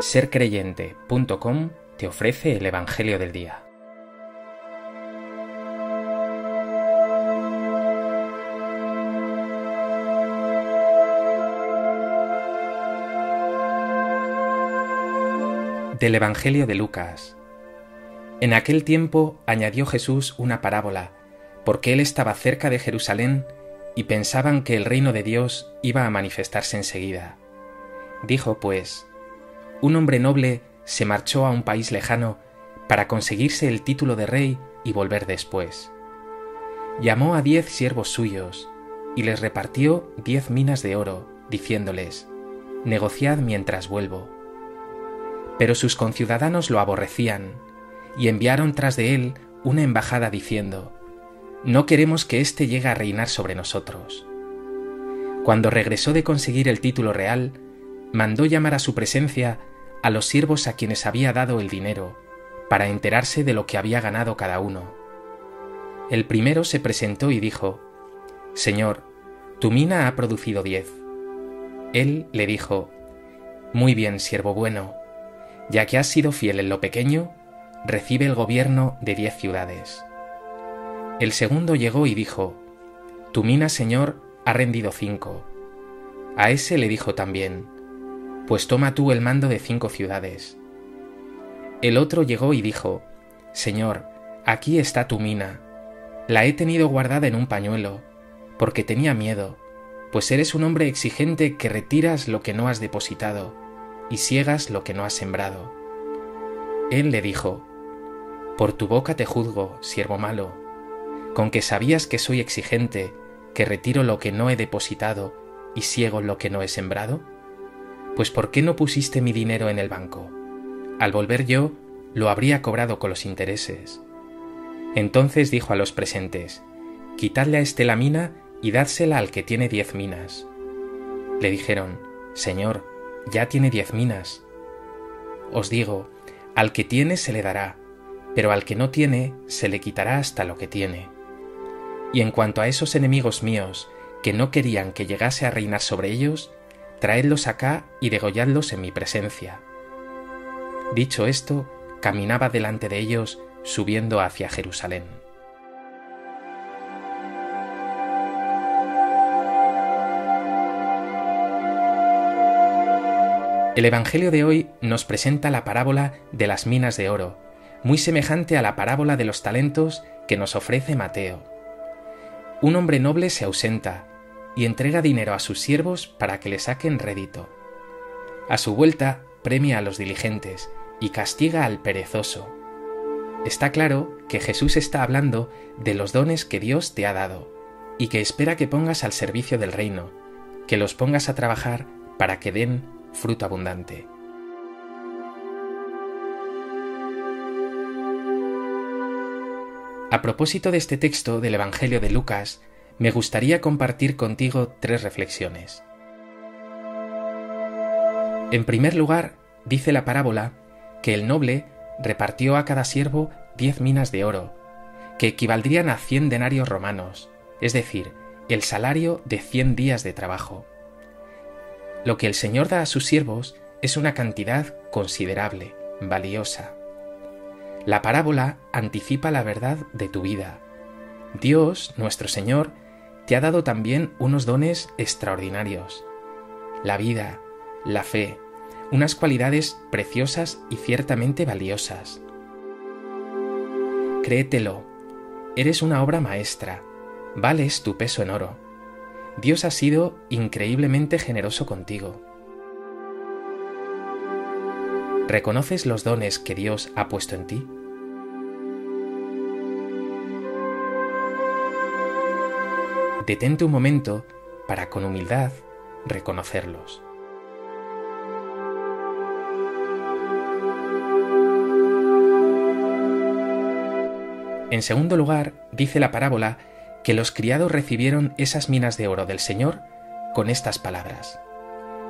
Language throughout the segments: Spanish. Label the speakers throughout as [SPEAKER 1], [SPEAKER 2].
[SPEAKER 1] sercreyente.com te ofrece el Evangelio del Día. Del Evangelio de Lucas. En aquel tiempo añadió Jesús una parábola, porque él estaba cerca de Jerusalén y pensaban que el reino de Dios iba a manifestarse enseguida. Dijo pues, un hombre noble se marchó a un país lejano para conseguirse el título de rey y volver después. Llamó a diez siervos suyos y les repartió diez minas de oro, diciéndoles, negociad mientras vuelvo. Pero sus conciudadanos lo aborrecían y enviaron tras de él una embajada diciendo, no queremos que éste llegue a reinar sobre nosotros. Cuando regresó de conseguir el título real, mandó llamar a su presencia a los siervos a quienes había dado el dinero, para enterarse de lo que había ganado cada uno. El primero se presentó y dijo, Señor, tu mina ha producido diez. Él le dijo, Muy bien, siervo bueno, ya que has sido fiel en lo pequeño, recibe el gobierno de diez ciudades. El segundo llegó y dijo, Tu mina, Señor, ha rendido cinco. A ese le dijo también, Pues toma tú el mando de cinco ciudades. El otro llegó y dijo, Señor, aquí está tu mina. La he tenido guardada en un pañuelo, porque tenía miedo, pues eres un hombre exigente que retiras lo que no has depositado y ciegas lo que no has sembrado. Él le dijo, Por tu boca te juzgo, siervo malo con que sabías que soy exigente, que retiro lo que no he depositado y ciego lo que no he sembrado? Pues ¿por qué no pusiste mi dinero en el banco? Al volver yo, lo habría cobrado con los intereses. Entonces dijo a los presentes, Quitadle a este la mina y dádsela al que tiene diez minas. Le dijeron, Señor, ya tiene diez minas. Os digo, al que tiene se le dará, pero al que no tiene se le quitará hasta lo que tiene. Y en cuanto a esos enemigos míos, que no querían que llegase a reinar sobre ellos, traedlos acá y degolladlos en mi presencia. Dicho esto, caminaba delante de ellos, subiendo hacia Jerusalén. El Evangelio de hoy nos presenta la parábola de las minas de oro, muy semejante a la parábola de los talentos que nos ofrece Mateo un hombre noble se ausenta y entrega dinero a sus siervos para que le saquen rédito. A su vuelta premia a los diligentes y castiga al perezoso. Está claro que Jesús está hablando de los dones que Dios te ha dado y que espera que pongas al servicio del reino, que los pongas a trabajar para que den fruto abundante. A propósito de este texto del Evangelio de Lucas, me gustaría compartir contigo tres reflexiones. En primer lugar, dice la parábola que el noble repartió a cada siervo diez minas de oro, que equivaldrían a cien denarios romanos, es decir, el salario de cien días de trabajo. Lo que el Señor da a sus siervos es una cantidad considerable, valiosa. La parábola anticipa la verdad de tu vida. Dios, nuestro Señor, te ha dado también unos dones extraordinarios. La vida, la fe, unas cualidades preciosas y ciertamente valiosas. Créetelo, eres una obra maestra, vales tu peso en oro. Dios ha sido increíblemente generoso contigo. ¿Reconoces los dones que Dios ha puesto en ti? Detente un momento para con humildad reconocerlos. En segundo lugar, dice la parábola que los criados recibieron esas minas de oro del Señor con estas palabras.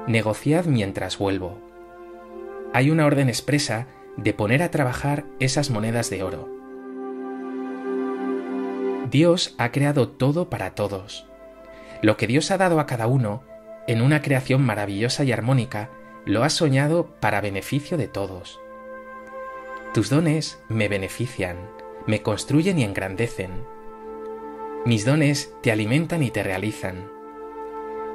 [SPEAKER 1] Negociad mientras vuelvo hay una orden expresa de poner a trabajar esas monedas de oro. Dios ha creado todo para todos. Lo que Dios ha dado a cada uno, en una creación maravillosa y armónica, lo has soñado para beneficio de todos. Tus dones me benefician, me construyen y engrandecen. Mis dones te alimentan y te realizan.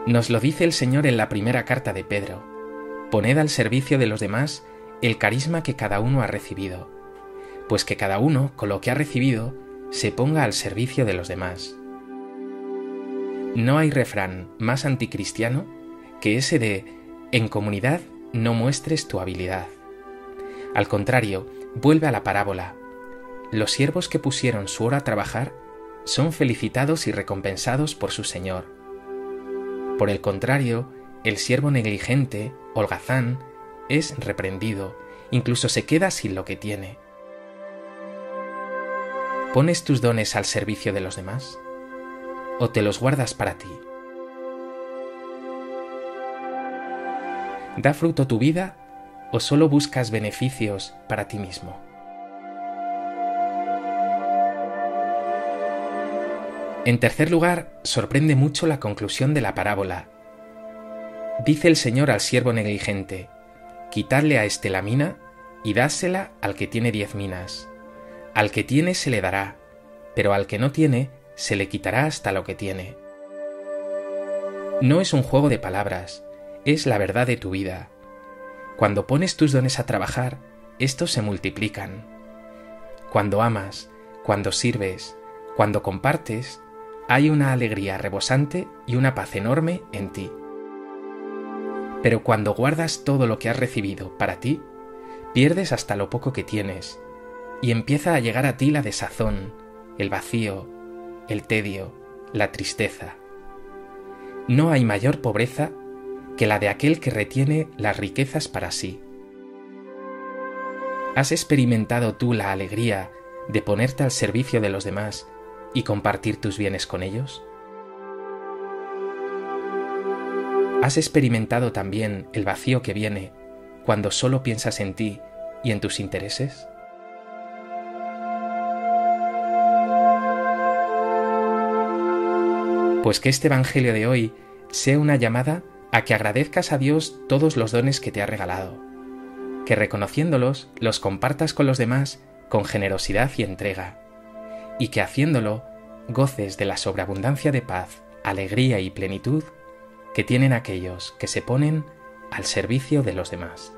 [SPEAKER 1] Nos lo dice el Señor en la primera carta de Pedro. Poned al servicio de los demás el carisma que cada uno ha recibido, pues que cada uno, con lo que ha recibido, se ponga al servicio de los demás. No hay refrán más anticristiano que ese de en comunidad no muestres tu habilidad. Al contrario, vuelve a la parábola. Los siervos que pusieron su hora a trabajar son felicitados y recompensados por su Señor. Por el contrario, el siervo negligente, holgazán, es reprendido, incluso se queda sin lo que tiene. ¿Pones tus dones al servicio de los demás? ¿O te los guardas para ti? ¿Da fruto tu vida o solo buscas beneficios para ti mismo? En tercer lugar, sorprende mucho la conclusión de la parábola. Dice el Señor al siervo negligente, Quitadle a este la mina y dásela al que tiene diez minas. Al que tiene se le dará, pero al que no tiene se le quitará hasta lo que tiene. No es un juego de palabras, es la verdad de tu vida. Cuando pones tus dones a trabajar, estos se multiplican. Cuando amas, cuando sirves, cuando compartes, hay una alegría rebosante y una paz enorme en ti. Pero cuando guardas todo lo que has recibido para ti, pierdes hasta lo poco que tienes, y empieza a llegar a ti la desazón, el vacío, el tedio, la tristeza. No hay mayor pobreza que la de aquel que retiene las riquezas para sí. ¿Has experimentado tú la alegría de ponerte al servicio de los demás y compartir tus bienes con ellos? ¿Has experimentado también el vacío que viene cuando solo piensas en ti y en tus intereses? Pues que este Evangelio de hoy sea una llamada a que agradezcas a Dios todos los dones que te ha regalado, que reconociéndolos los compartas con los demás con generosidad y entrega, y que haciéndolo goces de la sobreabundancia de paz, alegría y plenitud que tienen aquellos que se ponen al servicio de los demás.